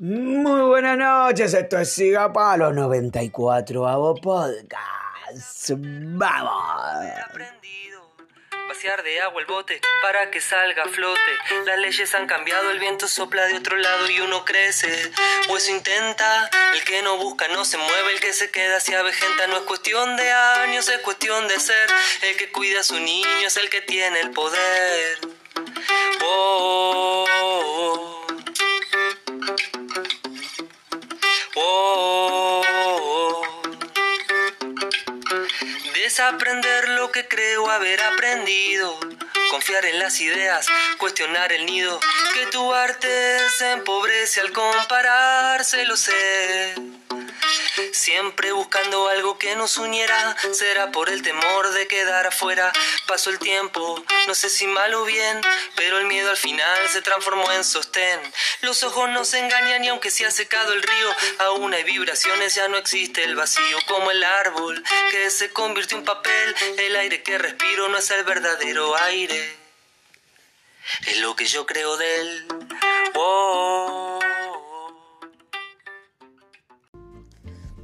Muy buenas noches, esto es Siga Palo 94 Avo Podcast. Vamos. He aprendido vaciar de agua el bote para que salga a flote. Las leyes han cambiado, el viento sopla de otro lado y uno crece. O eso intenta, el que no busca no se mueve, el que se queda se avejenta. No es cuestión de años, es cuestión de ser. El que cuida a su niño es el que tiene el poder. Desaprender lo que creo haber aprendido. Confiar en las ideas, cuestionar el nido. Que tu arte se empobrece al compararse, lo sé. Siempre buscando algo que nos uniera, será por el temor de quedar afuera. Pasó el tiempo, no sé si mal o bien, pero el miedo al final se transformó en sostén. Los ojos nos engañan y aunque se ha secado el río, aún hay vibraciones, ya no existe el vacío. Como el árbol que se convirtió en papel, el aire que respiro no es el verdadero aire. Es lo que yo creo de él.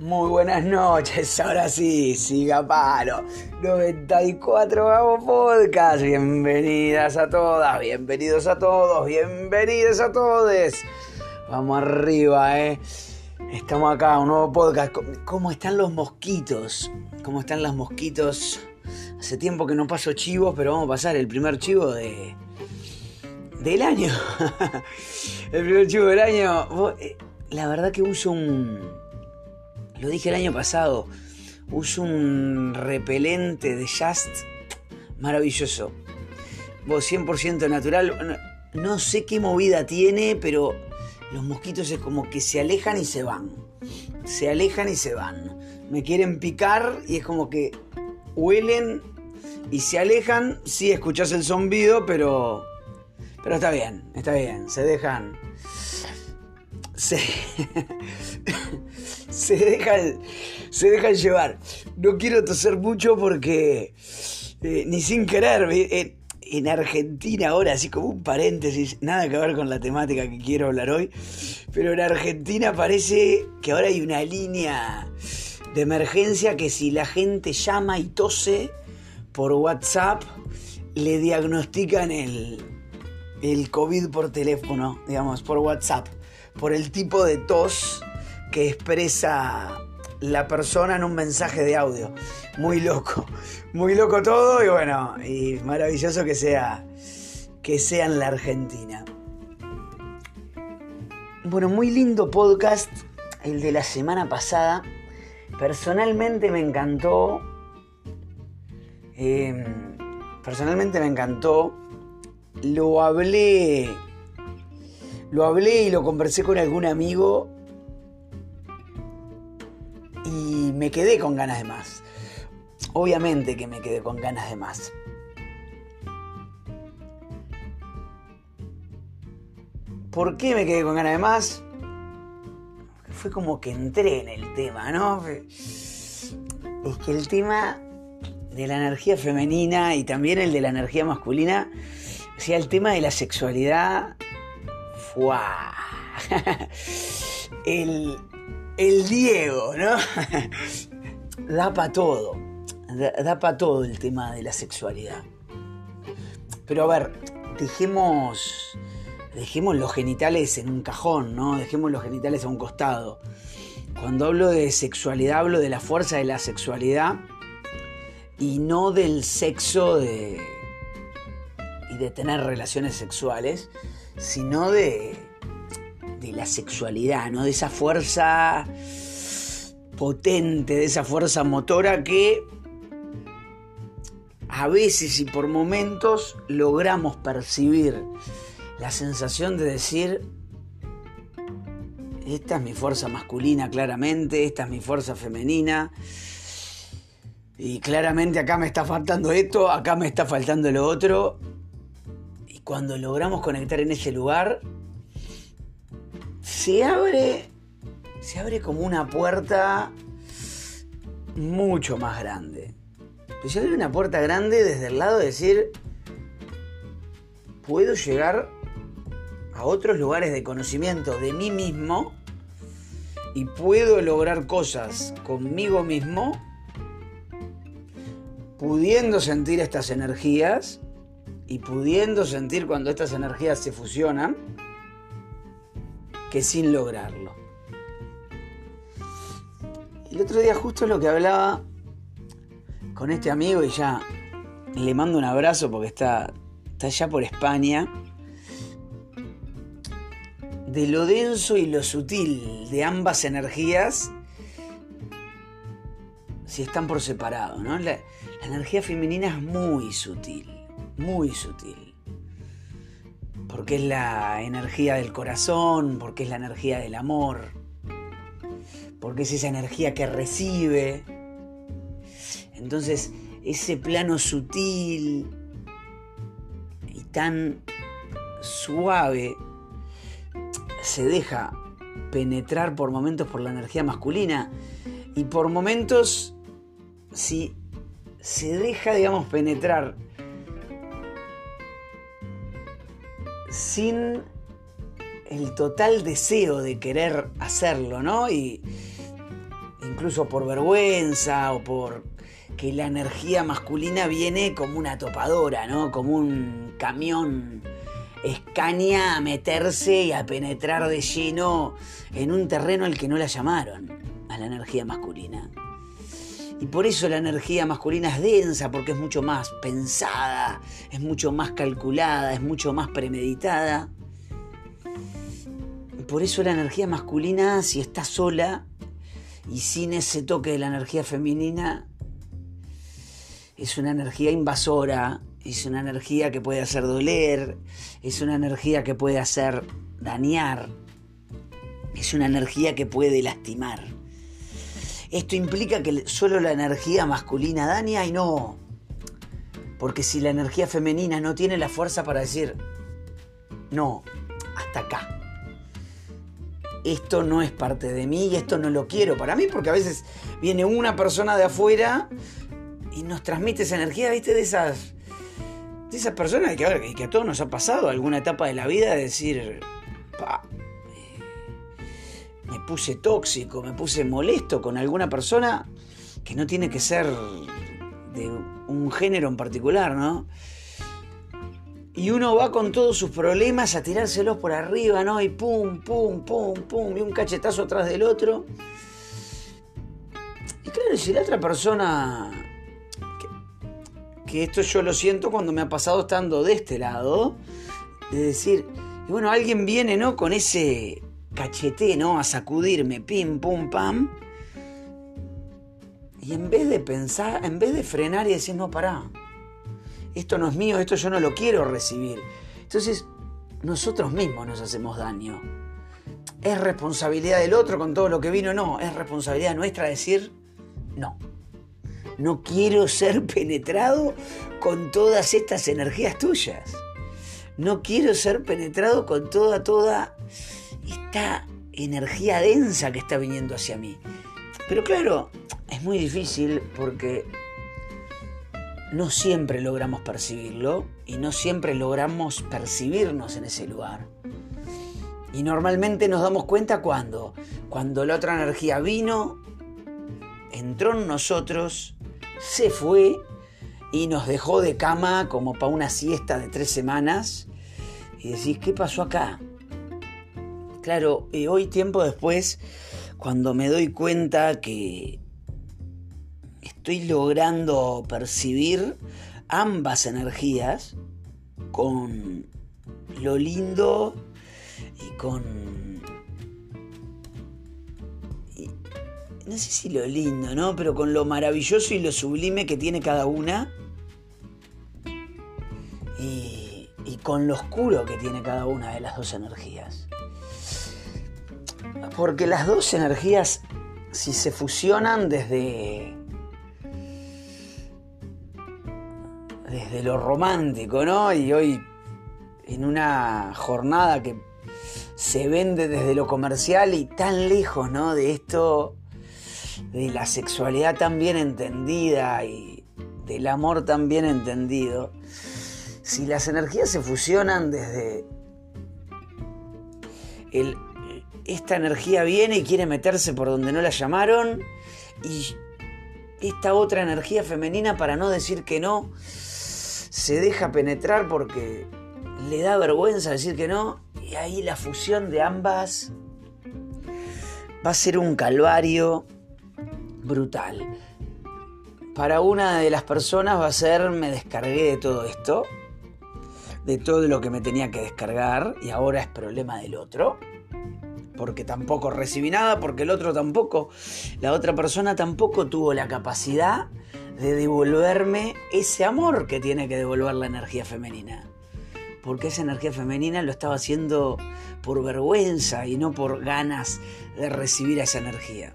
Muy buenas noches, ahora sí, Siga Palo 94 Avo Podcast. Bienvenidas a todas, bienvenidos a todos, bienvenidos a todos. Vamos arriba, eh. Estamos acá, un nuevo podcast. ¿Cómo están los mosquitos? ¿Cómo están los mosquitos? Hace tiempo que no paso chivos, pero vamos a pasar el primer chivo de, del año. el primer chivo del año. Eh, La verdad que uso un. Lo dije el año pasado. Uso un repelente de Just maravilloso. Vos 100% natural. No, sé qué movida tiene, pero los mosquitos es como que se alejan y se van. Se alejan y se van. Me quieren picar y es como que huelen y se alejan. Sí, escuchás el zombido, pero. Pero está bien, está bien. Se dejan. Se. se dejan. Se llevar. No quiero toser mucho porque. eh, ni sin querer. eh, en Argentina ahora, así como un paréntesis, nada que ver con la temática que quiero hablar hoy, pero en Argentina parece que ahora hay una línea de emergencia que si la gente llama y tose por WhatsApp, le diagnostican el, el COVID por teléfono, digamos, por WhatsApp, por el tipo de tos que expresa la persona en un mensaje de audio. Muy loco, muy loco todo y bueno, y maravilloso que sea que sea en la Argentina. Bueno, muy lindo podcast el de la semana pasada. Personalmente me encantó. eh, personalmente me encantó. Lo hablé. Lo hablé y lo conversé con algún amigo. Me quedé con ganas de más. Obviamente que me quedé con ganas de más. ¿Por qué me quedé con ganas de más? Fue como que entré en el tema, ¿no? Es que el tema de la energía femenina y también el de la energía masculina, o sea, el tema de la sexualidad, ¡fua! El, el Diego, ¿no? da para todo, da, para todo el tema de la sexualidad. Pero a ver, dejemos, dejemos los genitales en un cajón, ¿no? Dejemos los genitales a un costado. Cuando hablo de sexualidad, hablo de la fuerza de la sexualidad y no del sexo de, y de tener relaciones sexuales, sino de, de la sexualidad, ¿no? de esa fuerza potente, de esa fuerza motora que a veces y por momentos logramos percibir la sensación de decir, esta es mi fuerza masculina claramente, esta es mi fuerza femenina, y claramente acá me está faltando esto, acá me está faltando lo otro, y cuando logramos conectar en ese lugar, se abre, se abre como una puerta mucho más grande. Se abre una puerta grande desde el lado de decir, puedo llegar a otros lugares de conocimiento de mí mismo y puedo lograr cosas conmigo mismo, pudiendo sentir estas energías y pudiendo sentir cuando estas energías se fusionan, que sin lograrlo. El otro día justo lo que hablaba con este amigo y ya le mando un abrazo porque está, está allá por España. De lo denso y lo sutil de ambas energías, si están por separado, ¿no? La, la energía femenina es muy sutil, muy sutil. Porque es la energía del corazón, porque es la energía del amor, porque es esa energía que recibe, entonces, ese plano sutil y tan suave se deja penetrar por momentos por la energía masculina y por momentos si se deja, digamos, penetrar sin el total deseo de querer hacerlo, ¿no? Y incluso por vergüenza o por que la energía masculina viene como una topadora, ¿no? Como un camión escaña a meterse y a penetrar de lleno en un terreno al que no la llamaron, a la energía masculina. Y por eso la energía masculina es densa, porque es mucho más pensada, es mucho más calculada, es mucho más premeditada. Por eso la energía masculina, si está sola y sin ese toque de la energía femenina, es una energía invasora, es una energía que puede hacer doler, es una energía que puede hacer dañar, es una energía que puede lastimar. Esto implica que solo la energía masculina daña y no. Porque si la energía femenina no tiene la fuerza para decir, no, hasta acá. Esto no es parte de mí y esto no lo quiero para mí, porque a veces viene una persona de afuera y nos transmite esa energía, ¿viste? De esas, de esas personas que, que a todos nos ha pasado alguna etapa de la vida de decir, me puse tóxico, me puse molesto con alguna persona que no tiene que ser de un género en particular, ¿no? Y uno va con todos sus problemas a tirárselos por arriba, ¿no? Y pum, pum, pum, pum, y un cachetazo atrás del otro. Y claro, si la otra persona que esto yo lo siento cuando me ha pasado estando de este lado, de decir, y bueno, alguien viene, ¿no? Con ese cachete, ¿no? A sacudirme, pim, pum, pam. Y en vez de pensar, en vez de frenar y decir, no, pará, esto no es mío, esto yo no lo quiero recibir. Entonces, nosotros mismos nos hacemos daño. ¿Es responsabilidad del otro con todo lo que vino? No, es responsabilidad nuestra decir, no no quiero ser penetrado con todas estas energías tuyas. No quiero ser penetrado con toda, toda esta energía densa que está viniendo hacia mí. Pero claro, es muy difícil porque no siempre logramos percibirlo y no siempre logramos percibirnos en ese lugar. Y normalmente nos damos cuenta cuando, cuando la otra energía vino, entró en nosotros se fue y nos dejó de cama como para una siesta de tres semanas. Y decís, ¿qué pasó acá? Claro, hoy tiempo después, cuando me doy cuenta que estoy logrando percibir ambas energías con lo lindo y con... no sé si lo lindo, ¿no? Pero con lo maravilloso y lo sublime que tiene cada una. Y, con lo oscuro que tiene cada una de las dos energías. Porque las dos energías, si se fusionan desde desde lo romántico, ¿no? Y hoy en una jornada que se vende desde lo comercial y tan lejos, ¿no? De esto, de la sexualidad tan bien entendida y del amor tan bien entendido. Si las energías se fusionan desde el, esta energía viene y quiere meterse por donde no la llamaron y esta otra energía femenina para no decir que no se deja penetrar porque le da vergüenza decir que no, y ahí la fusión de ambas va a ser un calvario brutal. Para una de las personas va a ser me descargué de todo esto, de todo lo que me tenía que descargar y ahora es problema del otro, porque tampoco recibí nada, porque el otro tampoco, la otra persona tampoco tuvo la capacidad de devolverme ese amor que tiene que devolver la energía femenina. Porque esa energía femenina lo estaba haciendo por vergüenza y no por ganas de recibir esa energía.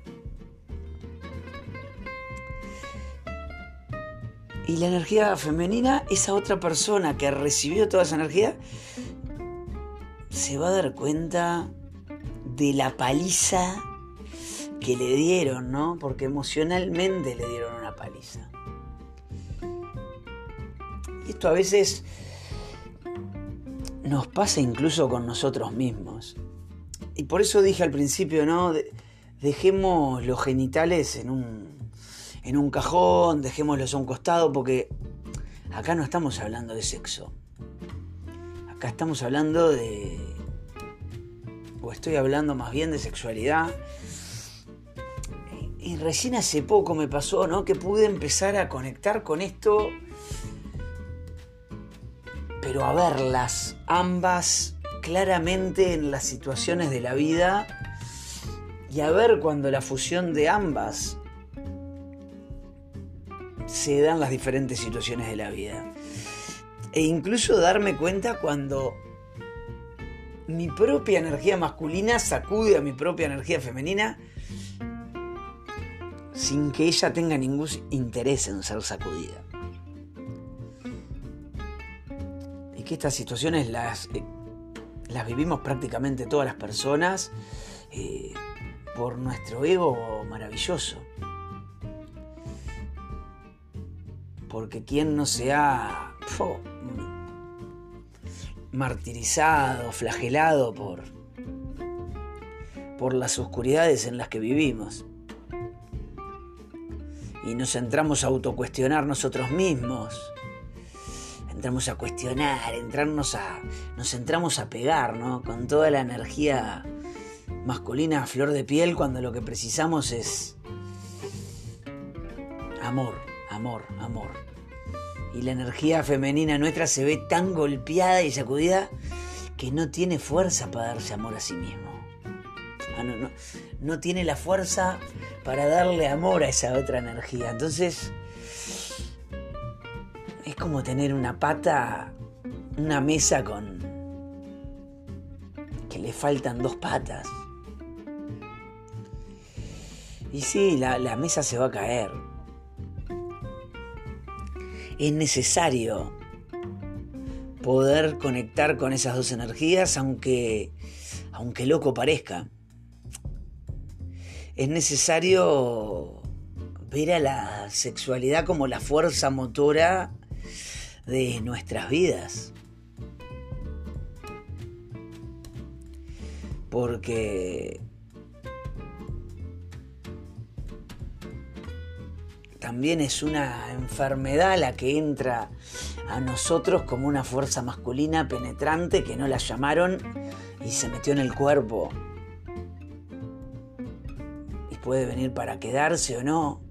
Y la energía femenina, esa otra persona que recibió toda esa energía, se va a dar cuenta de la paliza que le dieron, ¿no? Porque emocionalmente le dieron una paliza. Y esto a veces nos pasa incluso con nosotros mismos. Y por eso dije al principio, ¿no? Dejemos los genitales en un, en un cajón, dejémoslos a un costado, porque acá no estamos hablando de sexo. Acá estamos hablando de... o estoy hablando más bien de sexualidad. Y recién hace poco me pasó, ¿no? Que pude empezar a conectar con esto pero a verlas ambas claramente en las situaciones de la vida y a ver cuando la fusión de ambas se dan las diferentes situaciones de la vida. E incluso darme cuenta cuando mi propia energía masculina sacude a mi propia energía femenina sin que ella tenga ningún interés en ser sacudida. que estas situaciones las, eh, las vivimos prácticamente todas las personas eh, por nuestro ego maravilloso. Porque quien no se ha martirizado, flagelado por, por las oscuridades en las que vivimos. Y nos entramos a autocuestionar nosotros mismos entramos a cuestionar, entrarnos a, nos entramos a pegar, ¿no? Con toda la energía masculina a flor de piel cuando lo que precisamos es amor, amor, amor. Y la energía femenina nuestra se ve tan golpeada y sacudida que no tiene fuerza para darse amor a sí mismo. Ah, no, tiene la fuerza para darle amor a esa otra energía. Entonces, es como tener una pata, una mesa con... que le faltan dos patas. Y sí, la mesa se va a caer. Es necesario poder conectar con esas dos energías, aunque, aunque loco parezca. Es necesario ver a la sexualidad como la fuerza motora de nuestras vidas. Porque también es una enfermedad la que entra a nosotros como una fuerza masculina penetrante que no la llamaron y se metió en el cuerpo. puede venir para quedarse o no.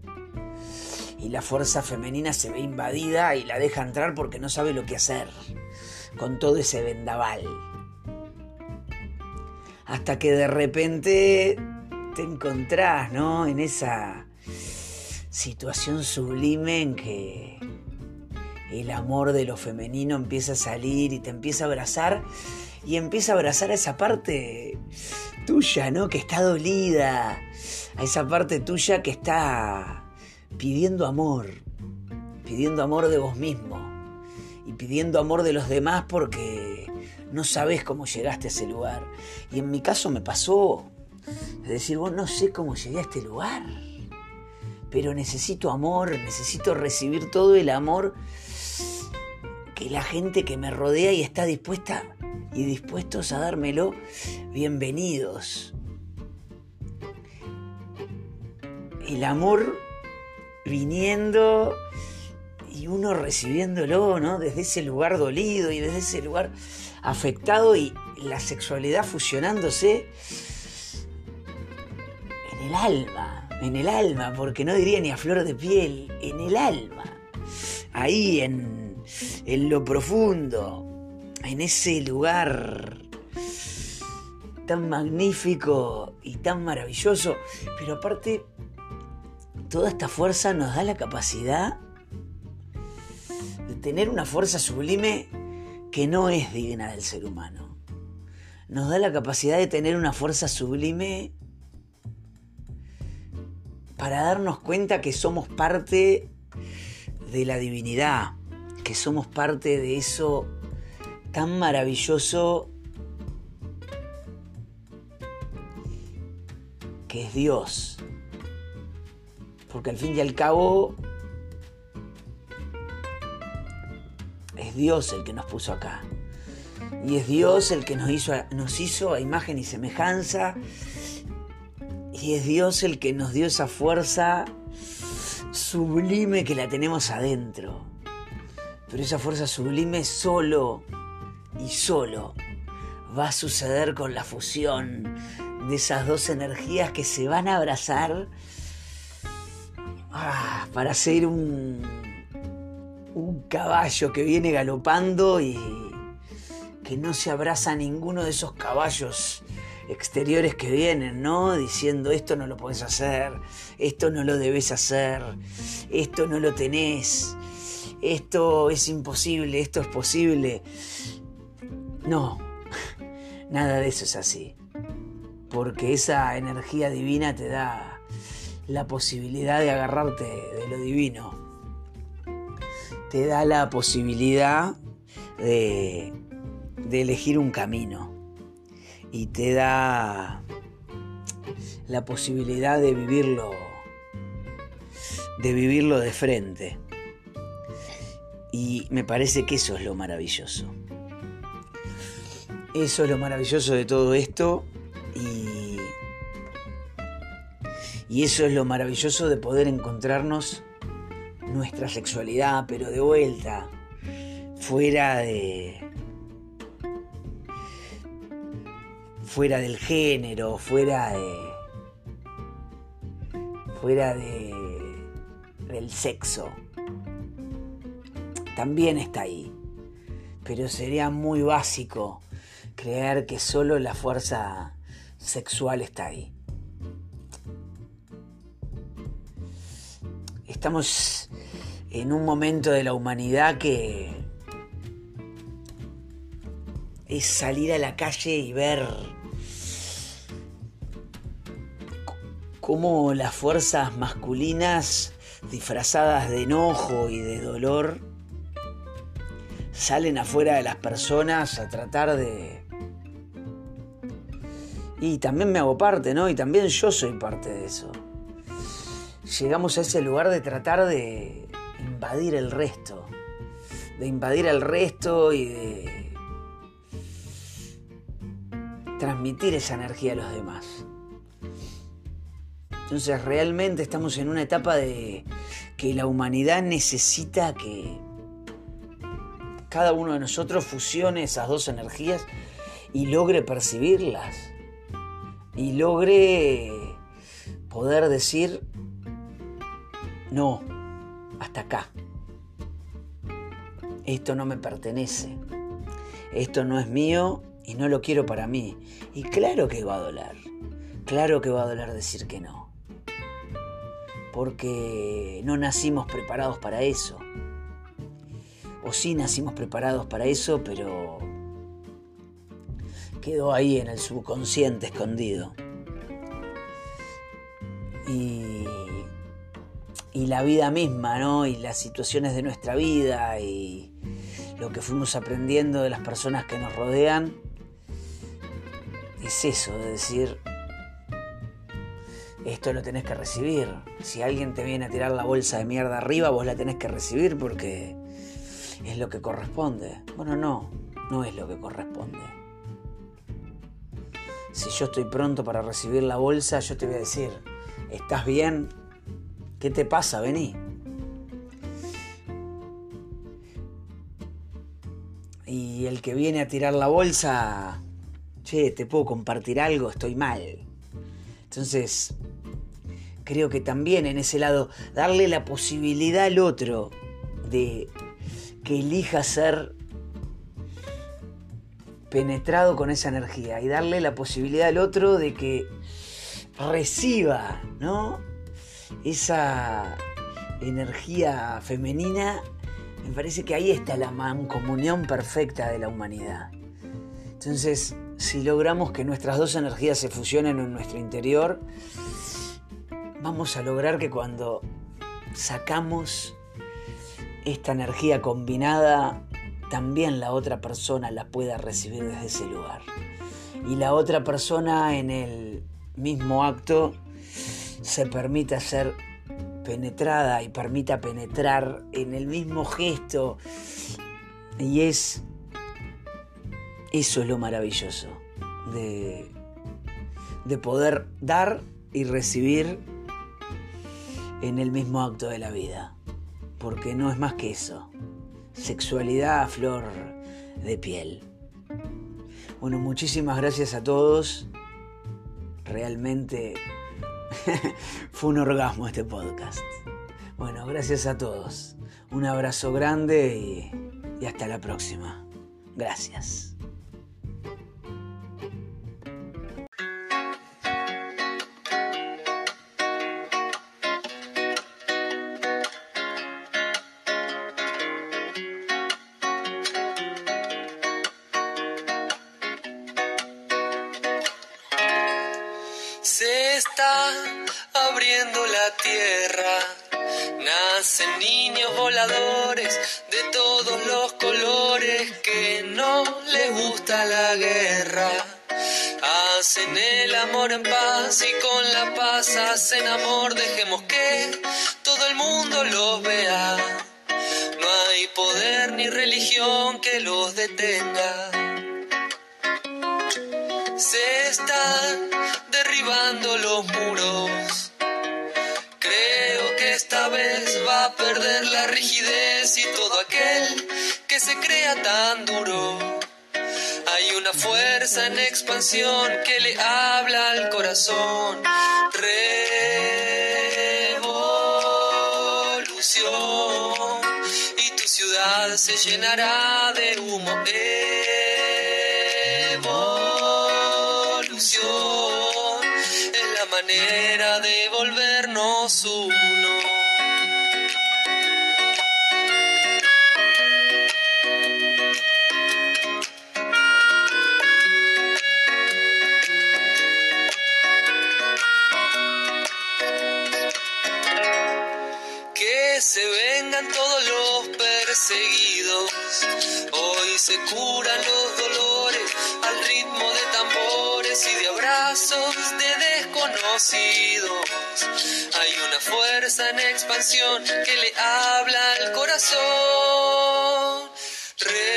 Y la fuerza femenina se ve invadida y la deja entrar porque no sabe lo que hacer con todo ese vendaval. Hasta que de repente te encontrás, ¿no? En esa situación sublime en que el amor de lo femenino empieza a salir y te empieza a abrazar y empieza a abrazar a esa parte tuya, ¿no? Que está dolida, a esa parte tuya que está pidiendo amor, pidiendo amor de vos mismo y pidiendo amor de los demás porque no sabes cómo llegaste a ese lugar. Y en mi caso me pasó, es decir, vos no sé cómo llegué a este lugar, pero necesito amor, necesito recibir todo el amor que la gente que me rodea y está dispuesta y dispuestos a dármelo, bienvenidos. El amor viniendo y uno recibiéndolo, ¿no? Desde ese lugar dolido y desde ese lugar afectado y la sexualidad fusionándose en el alma, en el alma, porque no diría ni a flor de piel, en el alma, ahí en en lo profundo, en ese lugar tan magnífico y tan maravilloso, pero aparte toda esta fuerza nos da la capacidad de tener una fuerza sublime que no es digna del ser humano. Nos da la capacidad de tener una fuerza sublime para darnos cuenta que somos parte de la divinidad, que somos parte de eso tan maravilloso que es Dios. Porque al fin y al cabo es Dios el que nos puso acá. Y es Dios el que nos hizo, nos hizo a imagen y semejanza. Y es Dios el que nos dio esa fuerza sublime que la tenemos adentro. Pero esa fuerza sublime solo y solo va a suceder con la fusión de esas dos energías que se van a abrazar ah, para ser un, un caballo que viene galopando y que no se abraza a ninguno de esos caballos exteriores que vienen, ¿no? Diciendo esto no lo puedes hacer, esto no lo debes hacer, esto no lo tenés esto es imposible, esto es posible. No, nada de eso es así. Porque esa energía divina te da la posibilidad de agarrarte de lo divino. Te da la posibilidad de elegir un camino. Y te da la posibilidad de vivirlo de vivirlo de frente. Y me parece que eso es lo maravilloso. Eso es lo maravilloso de todo esto y, y eso es lo maravilloso de poder encontrarnos nuestra sexualidad, pero de vuelta, fuera de... fuera del género, fuera de... fuera de... del sexo también está ahí. Pero sería muy básico creer que solo la fuerza sexual está ahí. Estamos en un momento de la humanidad que es salir a la calle y ver cómo las fuerzas masculinas disfrazadas de enojo y de dolor salen afuera de las personas a tratar de... Y también me hago parte, ¿no? Y también yo soy parte de eso. Llegamos a ese lugar de tratar de invadir el resto. De invadir el resto y de transmitir esa energía a los demás. Entonces realmente estamos en una etapa de que la humanidad necesita que cada uno de nosotros fusione esas dos energías y logre percibirlas. Y logre poder decir, no, hasta acá. Esto no me pertenece. Esto no es mío y no lo quiero para mí. Y claro que va a doler. Claro que va a doler decir que no. Porque no nacimos preparados para eso. O sí nacimos preparados para eso, pero quedó ahí en el subconsciente escondido. Y, la vida misma, ¿no? Y las situaciones de nuestra vida y lo que fuimos aprendiendo de las personas que nos rodean, es eso, de decir, esto lo tenés que recibir. Si alguien te viene a tirar la bolsa de mierda arriba, vos la tenés que recibir porque es lo que corresponde. Bueno, no, no es lo que corresponde. Si yo estoy pronto para recibir la bolsa, yo te voy a decir, ¿estás bien? ¿Qué te pasa? Vení. Y el que viene a tirar la bolsa, che, ¿te puedo compartir algo? Estoy mal. Entonces, creo que también en ese lado, darle la posibilidad al otro de que elija ser penetrado con esa energía y darle la posibilidad al otro de que reciba, ¿no? Esa energía femenina, me parece que ahí está la mancomunión perfecta de la humanidad. Entonces, si logramos que nuestras dos energías se fusionen en nuestro interior, vamos a lograr que cuando sacamos esta energía combinada también la otra persona la pueda recibir desde ese lugar. Y la otra persona en el mismo acto se permita ser penetrada y permita penetrar en el mismo gesto. Y es... Eso es lo maravilloso de, de poder dar y recibir en el mismo acto de la vida. Porque no es más que eso sexualidad a flor de piel. Bueno, muchísimas gracias a todos. Realmente fue un orgasmo este podcast. Bueno, gracias a todos. Un abrazo grande y, y hasta la próxima. Gracias. Está abriendo la tierra, nacen niños voladores de todos los colores que no les gusta la guerra. Hacen el amor en paz y con la paz hacen amor, dejemos que todo el mundo los vea. No hay poder ni religión que los detenga. Los muros. Creo que esta vez va a perder la rigidez y todo aquel que se crea tan duro. Hay una fuerza en expansión que le habla al corazón. Revolución. Y tu ciudad se llenará de humo. Manera de volvernos uno. Que se vengan todos los perseguidos. Hoy se curan los dolores al ritmo de tambores y de abrazos de desconocidos. Hay una fuerza en expansión que le habla al corazón. Revolución.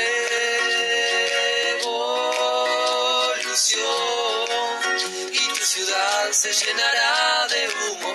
Y tu ciudad se llenará de humo.